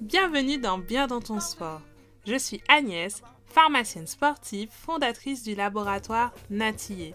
Bienvenue dans Bien dans ton sport. Je suis Agnès, pharmacienne sportive, fondatrice du laboratoire Natillé.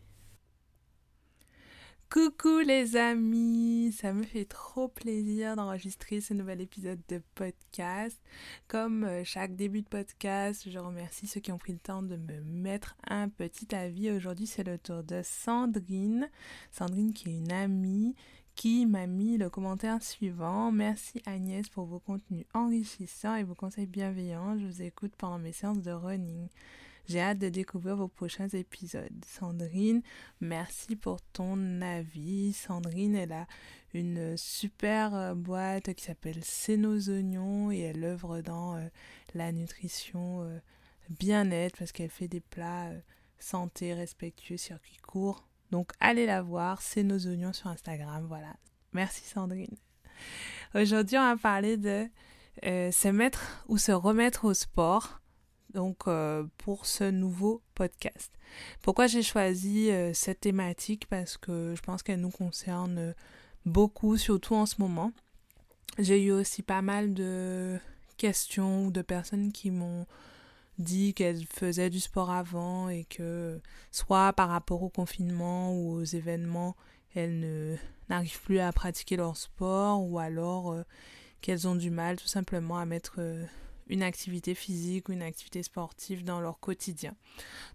Coucou les amis, ça me fait trop plaisir d'enregistrer ce nouvel épisode de podcast. Comme euh, chaque début de podcast, je remercie ceux qui ont pris le temps de me mettre un petit avis. Aujourd'hui, c'est le tour de Sandrine. Sandrine qui est une amie qui m'a mis le commentaire suivant. Merci Agnès pour vos contenus enrichissants et vos conseils bienveillants. Je vous écoute pendant mes séances de running. J'ai hâte de découvrir vos prochains épisodes. Sandrine, merci pour ton avis. Sandrine, elle a une super euh, boîte qui s'appelle C'est nos oignons et elle œuvre dans euh, la nutrition euh, bien-être parce qu'elle fait des plats santé, respectueux, circuit court. Donc allez la voir, c'est nos oignons sur Instagram. Voilà. Merci Sandrine. Aujourd'hui, on va parler de se mettre ou se remettre au sport donc euh, pour ce nouveau podcast. Pourquoi j'ai choisi euh, cette thématique? Parce que je pense qu'elle nous concerne beaucoup, surtout en ce moment. J'ai eu aussi pas mal de questions ou de personnes qui m'ont dit qu'elles faisaient du sport avant et que soit par rapport au confinement ou aux événements, elles n'arrivent plus à pratiquer leur sport ou alors euh, qu'elles ont du mal tout simplement à mettre une activité physique ou une activité sportive dans leur quotidien.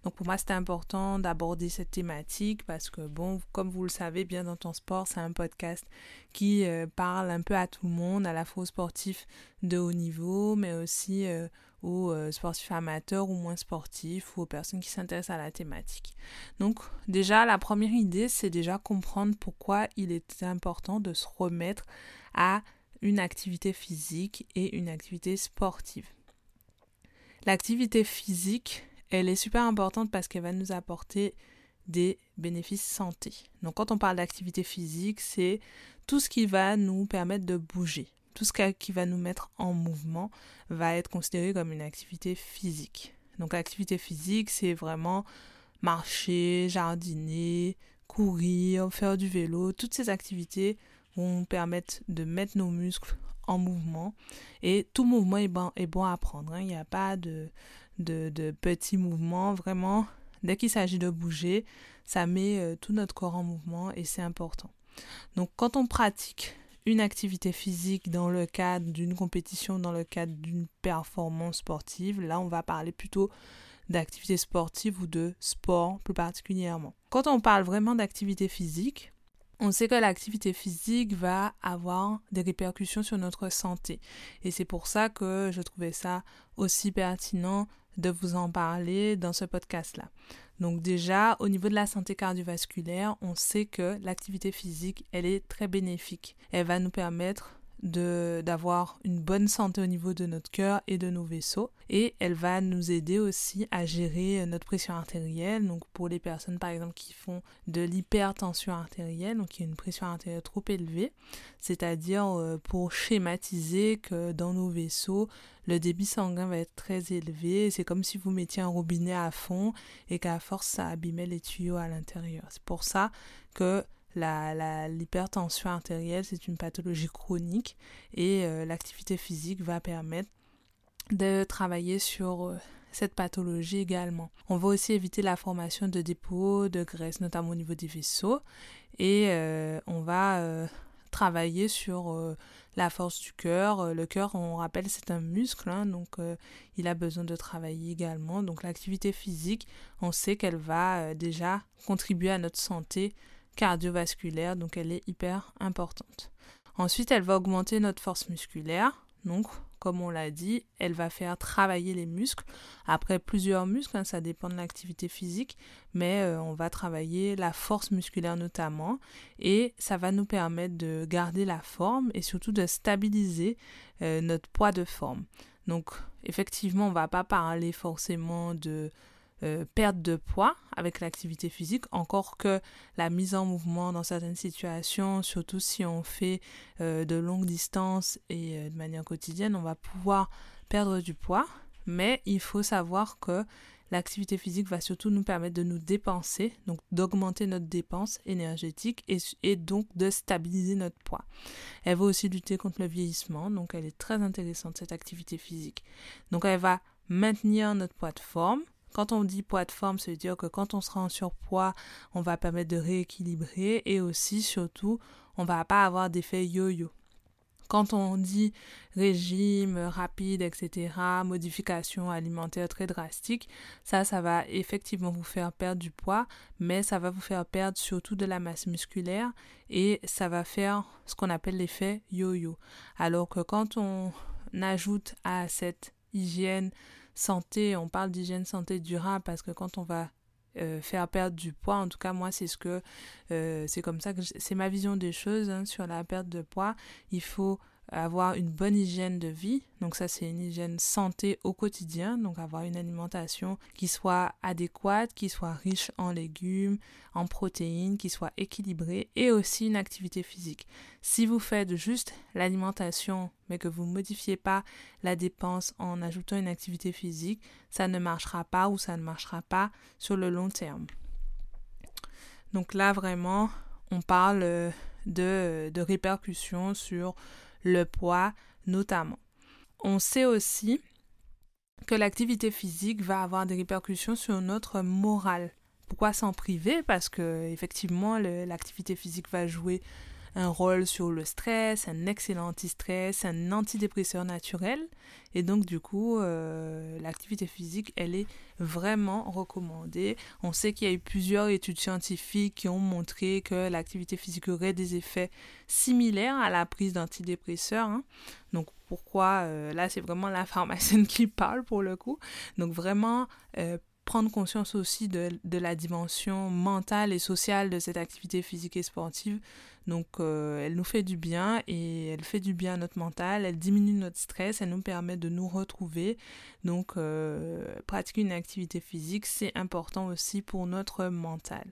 Donc pour moi, c'était important d'aborder cette thématique parce que, bon, comme vous le savez, bien dans ton sport, c'est un podcast qui euh, parle un peu à tout le monde, à la fois aux sportifs de haut niveau, mais aussi euh, aux euh, sportifs amateurs ou moins sportifs ou aux personnes qui s'intéressent à la thématique. Donc déjà, la première idée, c'est déjà comprendre pourquoi il est important de se remettre à une activité physique et une activité sportive. L'activité physique, elle est super importante parce qu'elle va nous apporter des bénéfices santé. Donc quand on parle d'activité physique, c'est tout ce qui va nous permettre de bouger. Tout ce qui va nous mettre en mouvement va être considéré comme une activité physique. Donc l'activité physique, c'est vraiment marcher, jardiner, courir, faire du vélo, toutes ces activités vont permettre de mettre nos muscles en mouvement. Et tout mouvement est bon, est bon à prendre. Hein. Il n'y a pas de, de, petits mouvements. Vraiment, dès qu'il s'agit de bouger, ça met euh, tout notre corps en mouvement et c'est important. Donc quand on pratique une activité physique dans le cadre d'une compétition, dans le cadre d'une performance sportive, là on va parler plutôt d'activité sportive ou de sport plus particulièrement. Quand on parle vraiment d'activité physique, on sait que l'activité physique va avoir des répercussions sur notre santé. Et c'est pour ça que je trouvais ça aussi pertinent de vous en parler dans ce podcast-là. Donc déjà, au niveau de la santé cardiovasculaire, on sait que l'activité physique, elle est très bénéfique. Elle va nous permettre d'avoir une bonne santé au niveau de notre cœur et de nos vaisseaux. Et elle va nous aider aussi à gérer euh, notre pression artérielle. Donc pour les personnes par exemple qui font de l'hypertension artérielle donc qui ont une pression artérielle trop élevée. C'est-à-dire euh, pour schématiser que dans nos vaisseaux le débit sanguin va être très élevé. C'est comme si vous mettiez un robinet à fond et qu'à force ça abîmait les tuyaux à l'intérieur. C'est pour ça que l'hypertension artérielle, c'est une pathologie chronique et euh, l'activité physique va permettre de travailler sur euh, cette pathologie également. On va aussi éviter la formation de dépôts de graisse, notamment au niveau des vaisseaux, et euh, on va travailler sur la force du cœur. Le cœur, on rappelle, c'est un muscle, hein, donc il a besoin de travailler également. Donc l'activité physique, on sait qu'elle va déjà contribuer à notre santé cardiovasculaire, donc elle est hyper importante. Ensuite, elle va augmenter notre force musculaire. Donc, comme on l'a dit, elle va faire travailler les muscles. Après plusieurs muscles, hein, ça dépend de l'activité physique, mais euh, on va travailler la force musculaire notamment et ça va nous permettre de garder la forme et surtout de stabiliser euh, notre poids de forme. Donc effectivement, on va pas parler forcément de euh, perte de poids avec l'activité physique, encore que la mise en mouvement dans certaines situations, surtout si on fait euh, de longues distances et euh, de manière quotidienne, on va pouvoir perdre du poids, mais il faut savoir que l'activité physique va surtout nous permettre de nous dépenser, donc d'augmenter notre dépense énergétique et, et, donc de stabiliser notre poids. Elle va aussi lutter contre le vieillissement, donc elle est très intéressante cette activité physique. Donc elle va maintenir notre poids de forme, quand on dit poids de forme, ça veut dire que quand on sera en surpoids, on va permettre de rééquilibrer et aussi, surtout, on va pas avoir d'effet yo-yo. Quand on dit régime rapide, etc., modification alimentaire très drastique, ça, ça va effectivement vous faire perdre du poids, mais ça va vous faire perdre surtout de la masse musculaire et ça va faire ce qu'on appelle l'effet yo-yo. Alors que quand on ajoute à cette hygiène santé, on parle d'hygiène santé durable parce que quand on va euh, faire perdre du poids, en tout cas moi c'est ce que euh, c'est comme ça que c'est ma vision des choses hein, sur la perte de poids. Il faut avoir une bonne hygiène de vie. Donc ça, c'est une hygiène santé au quotidien. Donc avoir une alimentation qui soit adéquate, qui soit riche en légumes, en protéines, qui soit équilibrée et aussi une activité physique. Si vous faites juste l'alimentation, mais que vous ne modifiez pas la dépense en ajoutant une activité physique, ça ne marchera pas ou ça ne marchera pas sur le long terme. Donc là, vraiment, on parle de, de répercussions sur le poids notamment. On sait aussi que l'activité physique va avoir des répercussions sur notre morale. Pourquoi s'en priver? Parce que effectivement, l'activité physique va jouer un rôle sur le stress, un excellent anti-stress, un antidépresseur naturel. Et donc, du coup, euh, l'activité physique, elle est vraiment recommandée. On sait qu'il y a eu plusieurs études scientifiques qui ont montré que l'activité physique aurait des effets similaires à la prise d'antidépresseurs. Hein. Donc, pourquoi euh, Là, c'est vraiment la pharmacienne qui parle pour le coup. Donc, vraiment, euh, prendre conscience aussi de, de, la dimension mentale et sociale de cette activité physique et sportive. Donc, euh, elle nous fait du bien et elle fait du bien à notre mental, elle diminue notre stress, elle nous permet de nous retrouver. Donc, euh, pratiquer une activité physique, c'est important aussi pour notre mental.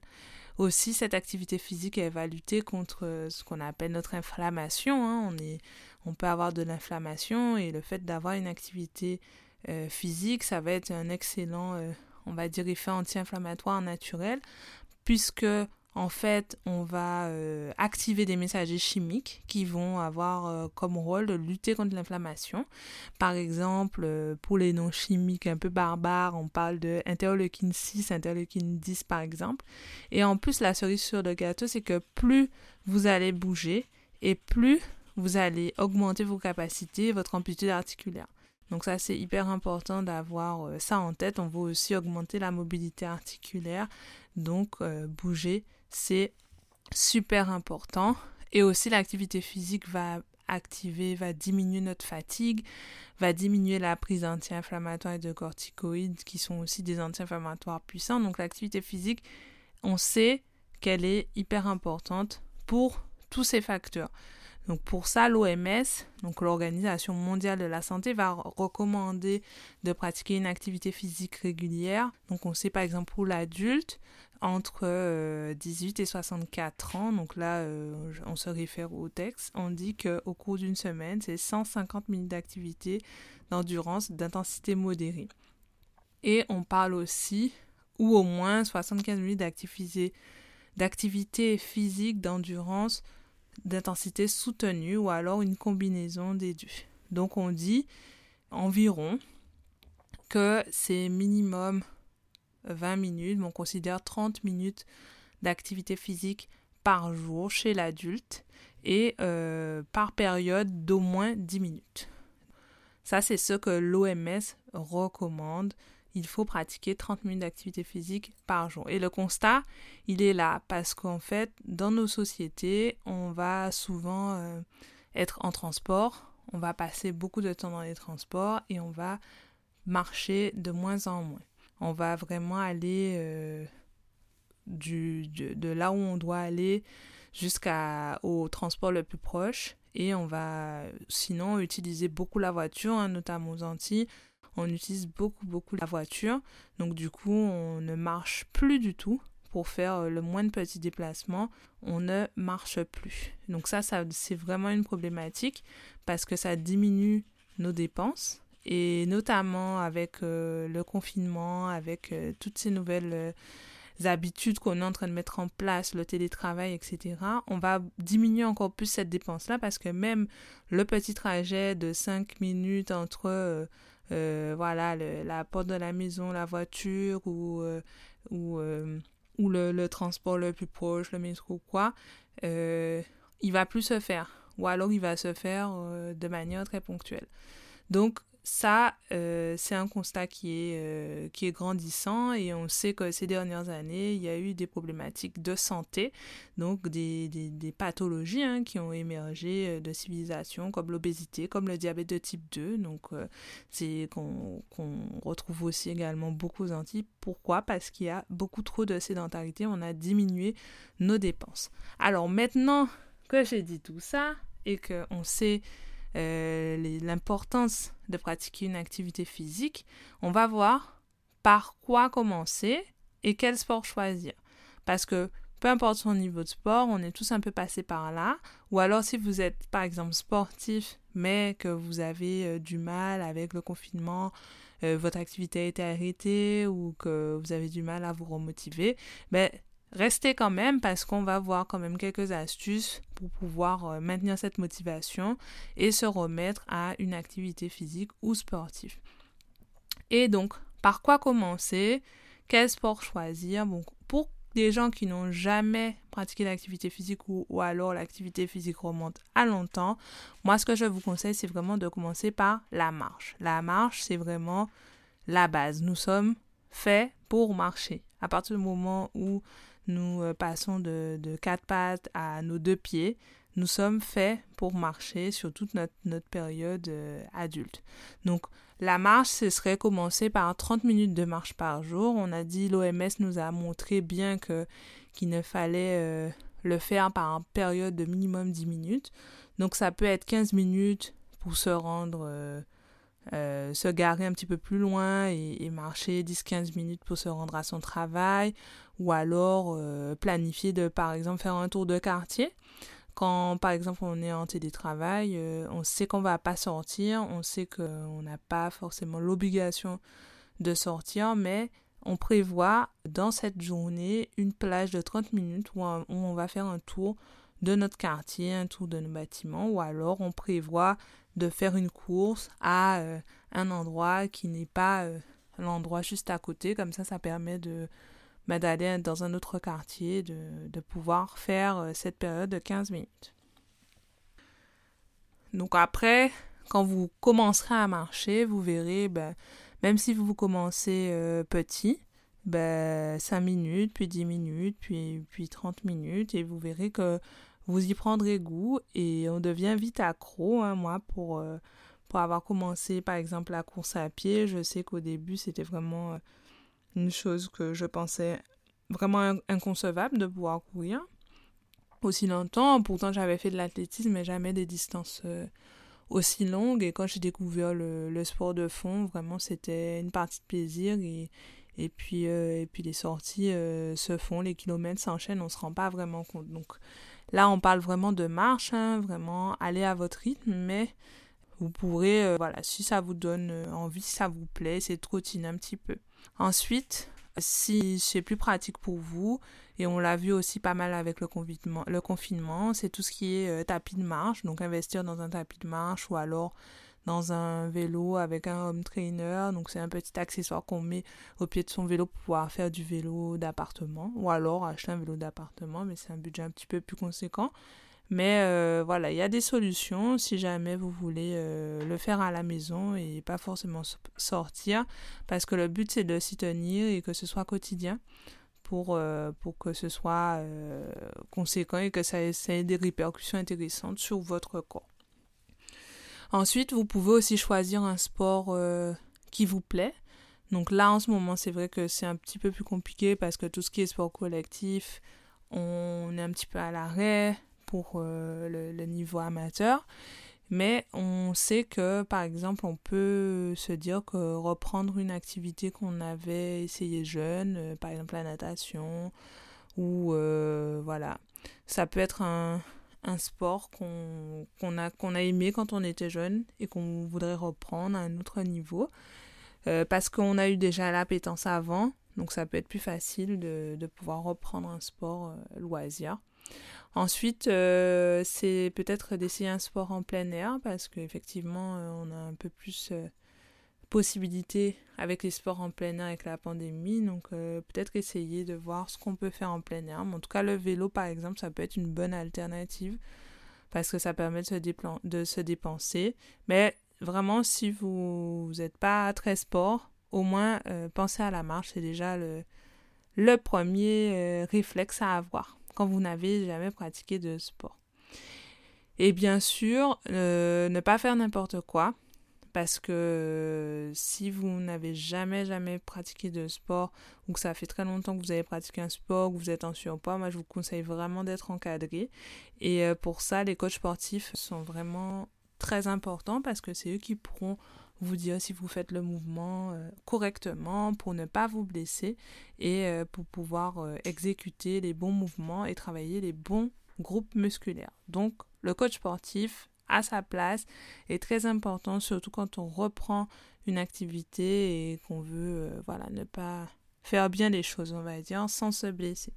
Aussi, cette activité physique, elle va lutter contre ce qu'on appelle notre inflammation. Hein. On, est, on peut avoir de l'inflammation et le fait d'avoir une activité euh, physique, ça va être un excellent on va dire, effet anti-inflammatoire naturel, puisque en fait, on va euh, activer des messagers chimiques qui vont avoir euh, comme rôle de lutter contre l'inflammation. Par exemple, euh, pour les noms chimiques un peu barbares, on parle de interleukine 6, interleukine 10 par exemple. Et en plus, la cerise sur le gâteau, c'est que plus vous allez bouger et plus vous allez augmenter vos capacités, votre amplitude articulaire. Donc ça, c'est hyper important d'avoir ça en tête. On veut aussi augmenter la mobilité articulaire. Donc bouger, c'est super important. Et aussi l'activité physique va activer, va diminuer notre fatigue, va diminuer la prise d'anti-inflammatoires et de corticoïdes qui sont aussi des anti-inflammatoires puissants. Donc l'activité physique, on sait qu'elle est hyper importante pour tous ces facteurs. Donc pour ça, l'OMS, donc l'Organisation mondiale de la santé, va recommander de pratiquer une activité physique régulière. Donc on sait par exemple pour l'adulte entre 18 euh, et 64 ans, donc là euh, on se réfère au texte, on dit qu'au cours d'une semaine, c'est 150 minutes d'activité d'endurance d'intensité modérée. Et on parle aussi, ou au moins 75 minutes d'activité physique d'endurance d'intensité soutenue ou alors une combinaison des deux. Donc on dit environ que c'est minimum 20 minutes, on considère 30 minutes d'activité physique par jour chez l'adulte et euh, par période d'au moins 10 minutes. Ça, c'est ce que l'OMS recommande il faut pratiquer 30 minutes d'activité physique par jour. Et le constat, il est là parce qu'en fait, dans nos sociétés, on va souvent euh, être en transport, on va passer beaucoup de temps dans les transports et on va marcher de moins en moins. On va vraiment aller euh, du, de, là où on doit aller jusqu'au transport le plus proche et on va sinon utiliser beaucoup la voiture, hein, notamment aux Antilles. On utilise beaucoup, beaucoup la voiture. Donc du coup, on ne marche plus du tout pour faire euh, le moins de petits déplacements, on ne marche plus. Donc ça, ça c'est vraiment une problématique parce que ça diminue nos dépenses et notamment avec euh, le confinement, avec euh, toutes ces nouvelles habitudes qu'on est en train de mettre en place, le télétravail, etc., on va diminuer encore plus cette dépense-là parce que même le petit trajet de 5 minutes entre voilà, la porte de la maison, la voiture ou, ou le, transport le plus proche, le métro ou quoi, euh, il va plus se faire. Ou alors il va se faire euh, de manière très ponctuelle. Donc ça, euh, c'est un constat qui est, euh, qui est grandissant et on sait que ces dernières années, il y a eu des problématiques de santé, donc des, des, des pathologies hein, qui ont émergé euh, de civilisations comme l'obésité, comme le diabète de type 2, donc c'est qu'on retrouve aussi également beaucoup aux Antilles. Pourquoi? Parce qu'il y a beaucoup trop de sédentarité, on a diminué nos dépenses. Alors maintenant que j'ai dit tout ça et qu'on sait euh, l'importance de pratiquer une activité physique, on va voir par quoi commencer et quel sport choisir. Parce que peu importe son niveau de sport, on est tous un peu passés par là. Ou alors si vous êtes par exemple sportif, mais que vous avez euh, du mal avec le confinement, euh, votre activité a été arrêtée ou que vous avez du mal à vous remotiver, ben, Restez quand même parce qu'on va voir quand même quelques astuces pour pouvoir euh, maintenir cette motivation et se remettre à une activité physique ou sportive. Et donc, par quoi commencer? Quel sport choisir? Pour des gens qui n'ont jamais pratiqué l'activité physique ou, ou alors l'activité physique remonte à longtemps, moi ce que je vous conseille c'est vraiment de commencer par la marche. La marche c'est vraiment la base. Nous sommes faits pour marcher. À partir du moment où nous euh, passons de, quatre pattes à nos deux pieds. Nous sommes faits pour marcher sur toute notre, période euh, adulte. Donc, la marche, ce serait commencer par 30 minutes de marche par jour. On a dit, l'OMS nous a montré bien que qu'il ne fallait euh, le faire par une période de minimum 10 minutes. Donc, ça peut être 15 minutes pour se rendre euh, se garer un petit peu plus loin et, marcher 10-15 minutes pour se rendre à son travail ou alors euh, planifier de par exemple faire un tour de quartier. Quand par exemple on est en télétravail euh, on sait qu'on va pas sortir on sait qu'on n'a pas forcément l'obligation de sortir mais on prévoit dans cette journée une plage de 30 minutes où on va faire un tour de notre quartier, un tour de nos bâtiments, ou alors on prévoit de faire une course à euh, un endroit qui n'est pas euh, l'endroit juste à côté. Comme ça, ça permet de bah, d'aller dans un autre quartier, de, pouvoir faire euh, cette période de 15 minutes. Donc après, quand vous commencerez à marcher, vous verrez, ben, même si vous commencez petit, ben, 5 minutes, puis 10 minutes, puis, puis 30 minutes, et vous verrez que vous y prendrez goût et on devient vite accro. Hein, moi, pour, euh, pour avoir commencé par exemple la course à pied, je sais qu'au début c'était vraiment euh, une chose que je pensais vraiment inconcevable de pouvoir courir aussi longtemps. Pourtant, j'avais fait de l'athlétisme, mais jamais des distances euh, aussi longues. Et quand j'ai découvert le, le, sport de fond, vraiment, c'était une partie de plaisir. Et, et, puis, et puis, les sorties se font, les kilomètres s'enchaînent, on ne se rend pas vraiment compte. Donc, Là, on parle vraiment de marche, hein, vraiment aller à votre rythme, mais vous pourrez, euh, voilà, si ça vous donne euh, envie, si ça vous plaît, c'est trottiner un petit peu. Ensuite, si c'est plus pratique pour vous, et on l'a vu aussi pas mal avec le confinement, le confinement c'est tout ce qui est euh, tapis de marche, donc investir dans un tapis de marche ou alors dans un vélo avec un home trainer. Donc c'est un petit accessoire qu'on met au pied de son vélo pour pouvoir faire du vélo d'appartement ou alors acheter un vélo d'appartement, mais c'est un budget un petit peu plus conséquent. Mais euh, voilà, il y a des solutions si jamais vous voulez euh, le faire à la maison et pas forcément sortir, parce que le but c'est de s'y tenir et que ce soit quotidien pour, euh, pour que ce soit conséquent et que ça ait des répercussions intéressantes sur votre corps. Ensuite, vous pouvez aussi choisir un sport euh, qui vous plaît. Donc là, en ce moment, c'est vrai que c'est un petit peu plus compliqué parce que tout ce qui est sport collectif, on est un petit peu à l'arrêt pour euh, le, niveau amateur. Mais on sait que, par exemple, on peut se dire que reprendre une activité qu'on avait essayé jeune, euh, par exemple la natation, ou voilà, ça peut être un, un sport qu'on a, aimé quand on était jeune et qu'on voudrait reprendre à un autre niveau. Euh, parce qu'on a eu déjà l'appétence avant, donc ça peut être plus facile de, de pouvoir reprendre un sport euh, loisir. Ensuite, euh, c'est peut-être d'essayer un sport en plein air parce qu'effectivement, on a un peu plus avec les sports en plein air avec la pandémie. Donc euh, peut-être essayer de voir ce qu'on peut faire en plein air. en tout cas, le vélo, par exemple, ça peut être une bonne alternative parce que ça permet de se, dépenser. Mais vraiment, si vous n'êtes pas très sport, au moins euh, pensez à la marche. C'est déjà le, le premier euh, réflexe à avoir quand vous n'avez jamais pratiqué de sport. Et bien sûr, ne pas faire n'importe quoi parce que si vous n'avez jamais jamais pratiqué de sport ou que ça fait très longtemps que vous avez pratiqué un sport, que vous êtes en surpoids, moi je vous conseille vraiment d'être encadré. Et euh, pour ça, les coachs sportifs sont vraiment très importants parce que c'est eux qui pourront vous dire si vous faites le mouvement euh, correctement pour ne pas vous blesser et euh, pour pouvoir exécuter les bons mouvements et travailler les bons groupes musculaires. Donc le coach sportif à sa place est très important, surtout quand on reprend une activité et qu'on veut euh, voilà, ne pas faire bien les choses, on va dire, sans se blesser.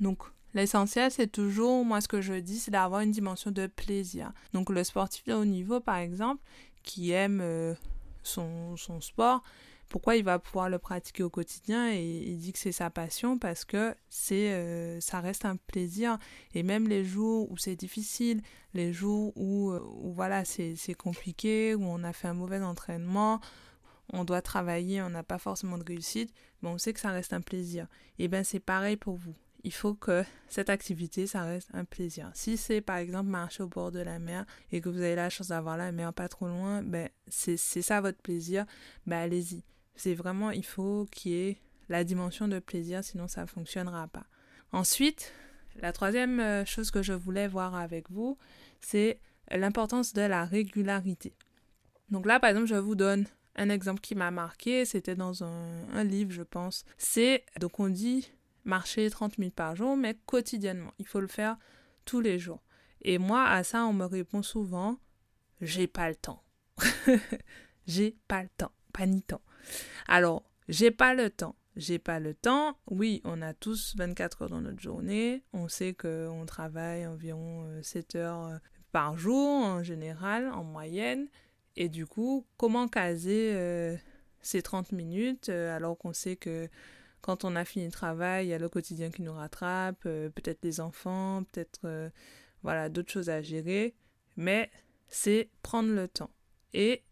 Donc, l'essentiel, c'est toujours, moi, ce que je dis, c'est d'avoir une dimension de plaisir. Donc, le sportif de haut niveau, par exemple, qui aime euh, son, son sport, pourquoi il va pouvoir le pratiquer au quotidien et il dit que c'est sa passion parce que c'est euh, ça reste un plaisir et même les jours où c'est difficile les jours où, euh, où voilà c'est compliqué où on a fait un mauvais entraînement on doit travailler on n'a pas forcément de réussite mais on sait que ça reste un plaisir et ben c'est pareil pour vous il faut que cette activité, ça reste un plaisir. Si c'est par exemple marcher au bord de la mer et que vous avez la chance d'avoir la mer pas trop loin, ben c'est ça votre plaisir, ben allez-y. C'est vraiment, il faut qu'il y ait la dimension de plaisir, sinon ça ne fonctionnera pas. Ensuite, la troisième euh, chose que je voulais voir avec vous, c'est l'importance de la régularité. Donc là, par exemple, je vous donne un exemple qui m'a marqué, c'était dans un, livre, je pense. C'est, donc on dit marcher 30 minutes par jour, mais quotidiennement. Il faut le faire tous les jours. Et moi, à ça, on me répond souvent, j'ai pas le temps. j'ai pas le temps, pas ni temps. Alors, j'ai pas le temps. J'ai pas le temps. Oui, on a tous 24 heures dans notre journée. On sait qu'on travaille environ 7 euh, heures euh, par jour en général, en moyenne. Et du coup, comment caser euh, ces 30 minutes alors qu'on sait que quand on a fini le travail, il y a le quotidien qui nous rattrape, peut-être les enfants, peut-être voilà d'autres choses à gérer. Mais c'est prendre le temps. Et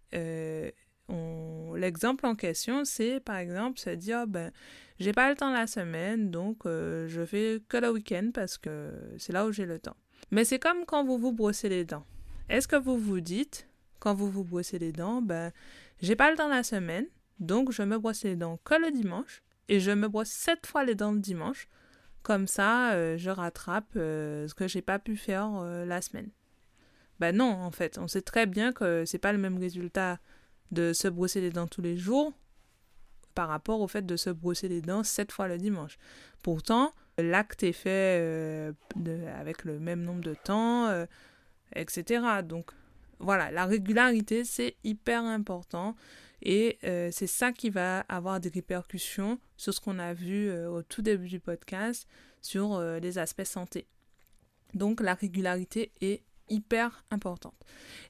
l'exemple en question, c'est par exemple se dire ben j'ai pas le temps la semaine, donc euh, je fais que le week-end parce que c'est là où j'ai le temps. Mais c'est comme quand vous vous brossez les dents. Est-ce que vous vous dites quand vous vous brossez les dents, ben j'ai pas le temps la semaine, donc je me brosse les dents que le dimanche et je me brosse sept fois les dents le dimanche. Comme ça, euh, je rattrape euh, ce que j'ai pas pu faire la semaine. Ben non, en fait, on sait très bien que c'est pas le même résultat de se brosser les dents tous les jours par rapport au fait de se brosser les dents sept fois le dimanche. Pourtant, l'acte est fait euh, avec le même nombre de temps, euh, etc. Donc voilà, la régularité, c'est hyper important et euh, c'est ça qui va avoir des répercussions sur ce qu'on a vu au tout début du podcast sur les aspects santé. Donc la régularité est hyper importante.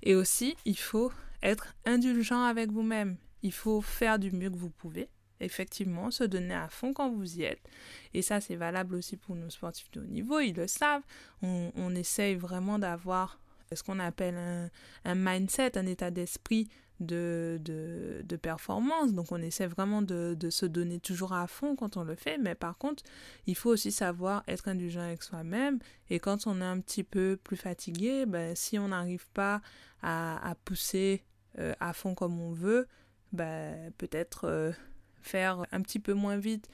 Et aussi, il faut être indulgent avec vous-même. Il faut faire du mieux que vous pouvez. Effectivement, se donner à fond quand vous y êtes. Et ça, c'est valable aussi pour nos sportifs de haut niveau. Ils le savent. On, essaye vraiment d'avoir ce qu'on appelle un, mindset, un état d'esprit de, de, performance. Donc on essaie vraiment de, de, se donner toujours à fond quand on le fait. Mais par contre, il faut aussi savoir être indulgent avec soi-même. Et quand on est un petit peu plus fatigué, ben, si on n'arrive pas à, à pousser euh, à fond comme on veut, ben, peut-être euh, faire un petit peu moins vite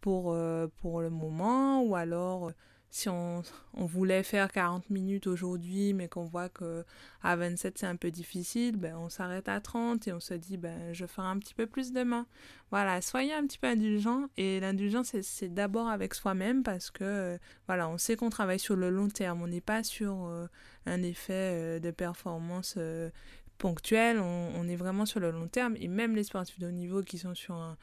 pour, euh, pour le moment ou alors si on, voulait faire 40 minutes aujourd'hui, mais qu'on voit que à 27 c'est un peu difficile, ben on s'arrête à 30 et on se dit ben je ferai un petit peu plus demain. Voilà, soyez un petit peu indulgent et l'indulgence c'est d'abord avec soi-même parce que euh, voilà, on sait qu'on travaille sur le long terme, on n'est pas sur euh, un effet euh, de performance ponctuel, on, est vraiment sur le long terme et même les sportifs de haut niveau qui sont sur un,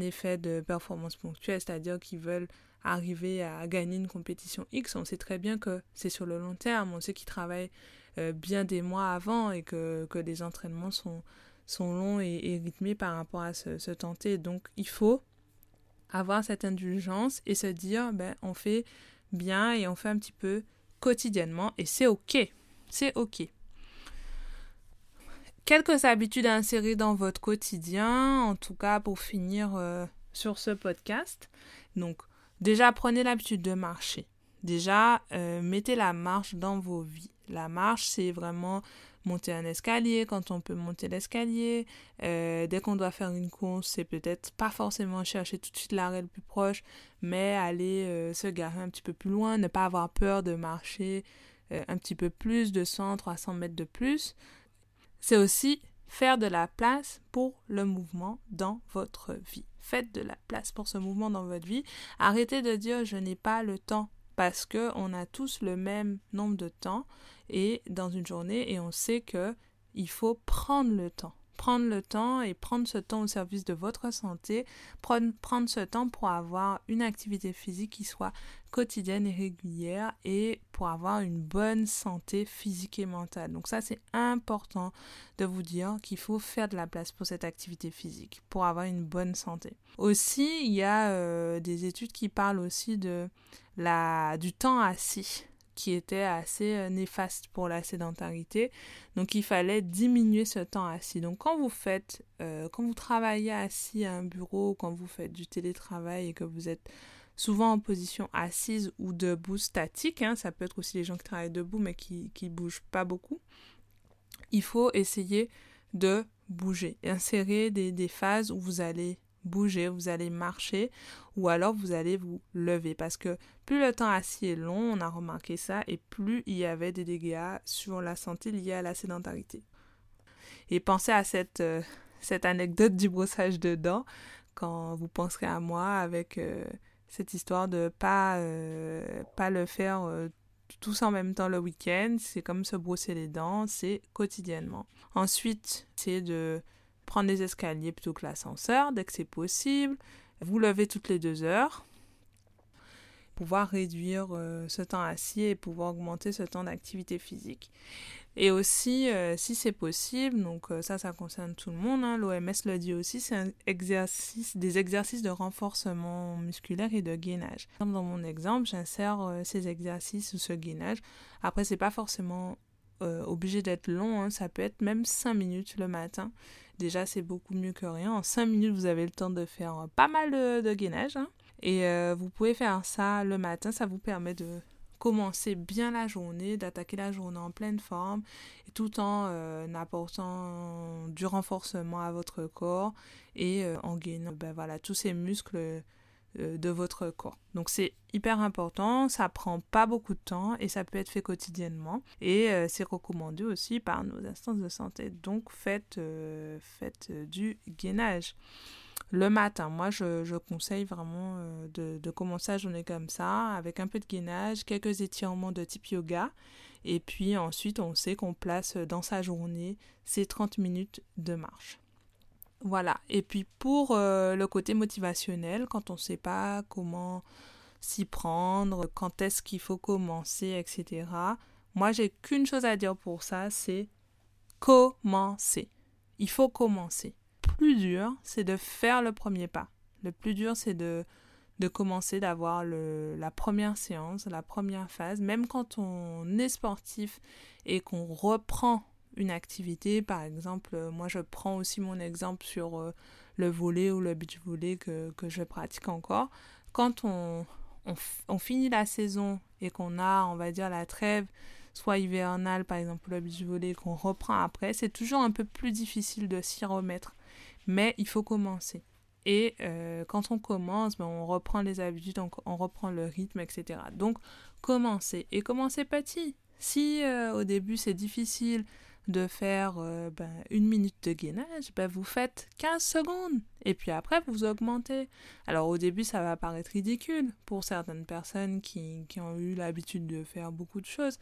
effet de performance ponctuelle, c'est-à-dire qu'ils veulent arriver à gagner une compétition X, on sait très bien que c'est sur le long terme, on sait qu'ils travaillent euh, bien des mois avant et que, que les entraînements sont, sont longs et, rythmés par rapport à ce, ce tenter. Donc il faut avoir cette indulgence et se dire, ben, on fait bien et on fait un petit peu quotidiennement et c'est ok. C'est ok. Quelques habitudes à insérer dans votre quotidien, en tout cas pour finir euh, sur ce podcast. Donc, Déjà, prenez l'habitude de marcher. Déjà, euh, mettez la marche dans vos vies. La marche, c'est vraiment monter un escalier quand on peut monter l'escalier. Euh, dès qu'on doit faire une course, c'est peut-être pas forcément chercher tout de suite l'arrêt le plus proche, mais aller se garer un petit peu plus loin, ne pas avoir peur de marcher un petit peu plus, de 100, 300 mètres de plus. C'est aussi faire de la place pour le mouvement dans votre vie. Faites de la place pour ce mouvement dans votre vie. Arrêtez de dire je n'ai pas le temps parce que on a tous le même nombre de temps et dans une journée et on sait que il faut prendre le temps prendre le temps et prendre ce temps au service de votre santé, prendre, ce temps pour avoir une activité physique qui soit quotidienne et régulière et pour avoir une bonne santé physique et mentale. Donc ça, c'est important de vous dire qu'il faut faire de la place pour cette activité physique, pour avoir une bonne santé. Aussi, il y a euh, des études qui parlent aussi de la, du temps assis qui était assez euh, néfaste pour la sédentarité. Donc il fallait diminuer ce temps assis. Donc quand vous faites, euh, quand vous travaillez assis à un bureau, quand vous faites du télétravail et que vous êtes souvent en position assise ou debout statique, hein, ça peut être aussi les gens qui travaillent debout mais qui ne bougent pas beaucoup, il faut essayer de bouger, insérer des, des phases où vous allez bouger, vous allez marcher ou alors vous allez vous lever parce que plus le temps assis est long, on a remarqué ça, et plus il y avait des dégâts sur la santé liés à la sédentarité. Et pensez à cette, euh, cette anecdote du brossage de dents quand vous penserez à moi avec euh, cette histoire de pas, euh, pas le faire tous en même temps le week-end. C'est comme se brosser les dents, c'est quotidiennement. Ensuite, c'est de prendre les escaliers plutôt que l'ascenseur dès que c'est possible. Vous levez toutes les deux heures. Pouvoir réduire euh, ce temps assis et pouvoir augmenter ce temps d'activité physique. Et aussi, euh, si c'est possible, donc euh, ça, ça concerne tout le monde, hein, l'OMS le dit aussi, c'est des exercices de renforcement musculaire et de gainage. Dans mon exemple, j'insère ces exercices ou ce gainage. Après, c'est pas forcément obligé d'être long, hein. ça peut être même 5 minutes le matin. Déjà, c'est beaucoup mieux que rien. En 5 minutes, vous avez le temps de faire euh, pas mal de, gainage. Hein. Et euh, vous pouvez faire ça le matin. Ça vous permet de commencer bien la journée, d'attaquer la journée en pleine forme, tout en euh, apportant du renforcement à votre corps et en gainant ben tous ces muscles de votre corps. Donc c'est hyper important, ça prend pas beaucoup de temps et ça peut être fait quotidiennement et euh, c'est recommandé aussi par nos instances de santé. Donc faites, euh, faites du gainage. Le matin, moi je, conseille vraiment de, de, commencer la journée comme ça, avec un peu de gainage, quelques étirements de type yoga, et puis ensuite on sait qu'on place dans sa journée ces 30 minutes de marche. Voilà. Et puis pour euh, le côté motivationnel, quand on ne sait pas comment s'y prendre, quand est-ce qu'il faut commencer, etc. Moi, j'ai qu'une chose à dire pour ça, c'est commencer. Il faut commencer. Plus dur, c'est de faire le premier pas. Le plus dur, c'est de, de commencer, d'avoir la première séance, la première phase. Même quand on est sportif et qu'on reprend une activité. Par exemple, moi je prends aussi mon exemple sur le volet ou le beach volley que, que je pratique encore. Quand on, on, finit la saison et qu'on a, on va dire, la trêve, soit hivernale, par exemple, le beach volley, qu'on reprend après, c'est toujours un peu plus difficile de s'y remettre. Mais il faut commencer. Et euh, quand on commence, ben, on reprend les habitudes, on, on, reprend le rythme, etc. Donc, commencer. Et commencer petit. Si euh, au début c'est difficile de faire euh, ben, une minute de gainage, ben, vous faites 15 secondes. Et puis après, vous augmentez. Alors au début, ça va paraître ridicule pour certaines personnes qui, qui ont eu l'habitude de faire beaucoup de choses.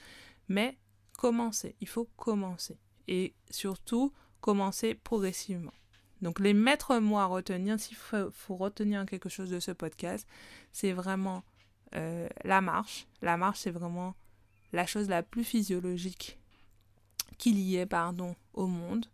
Mais commencez. Il faut commencer. Et surtout, commencer progressivement. Donc les maîtres mots à retenir, s'il faut, retenir quelque chose de ce podcast, c'est vraiment euh, la marche. La marche, c'est vraiment la chose la plus physiologique qu'il y ait pardon, au monde.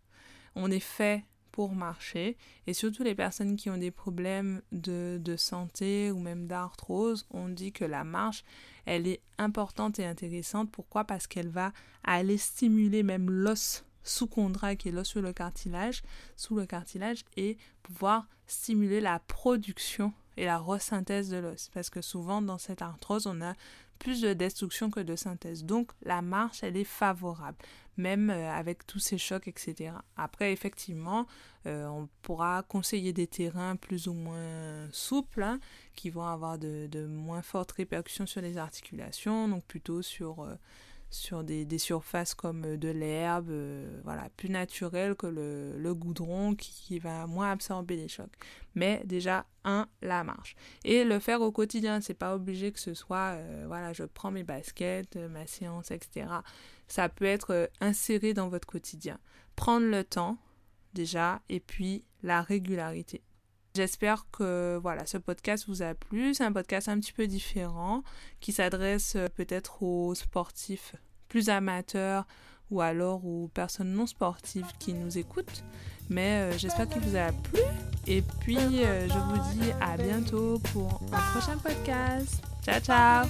On est fait pour marcher et surtout les personnes qui ont des problèmes de, de santé ou même d'arthrose, on dit que la marche, elle est importante et intéressante. Pourquoi? Parce qu'elle va aller stimuler même l'os sous-chondral qui est l'os sur le cartilage, sous le cartilage et pouvoir stimuler la production et la resynthèse de l'os. Parce que souvent dans cette arthrose, on a plus de destruction que de synthèse. Donc la marche, elle est favorable, même euh, avec tous ces chocs, etc. Après, effectivement, euh, on pourra conseiller des terrains plus ou moins souples, hein, qui vont avoir de, moins fortes répercussions sur les articulations, donc plutôt sur... Euh, sur des, surfaces comme euh, de l'herbe, euh, voilà, plus naturelles que le, goudron qui, va moins absorber les chocs. Mais déjà, un, la marche. Et le faire au quotidien, c'est pas obligé que ce soit, euh, voilà, je prends mes baskets, ma séance, etc. Ça peut être inséré dans votre quotidien. Prendre le temps, déjà, et puis la régularité. J'espère que voilà, ce podcast vous a plu. C'est un podcast un petit peu différent qui s'adresse peut-être aux sportifs plus amateurs ou alors aux personnes non sportives qui nous écoutent. Mais euh, j'espère qu'il vous a plu. Et puis, euh, je vous dis à bientôt pour un prochain podcast. Ciao, ciao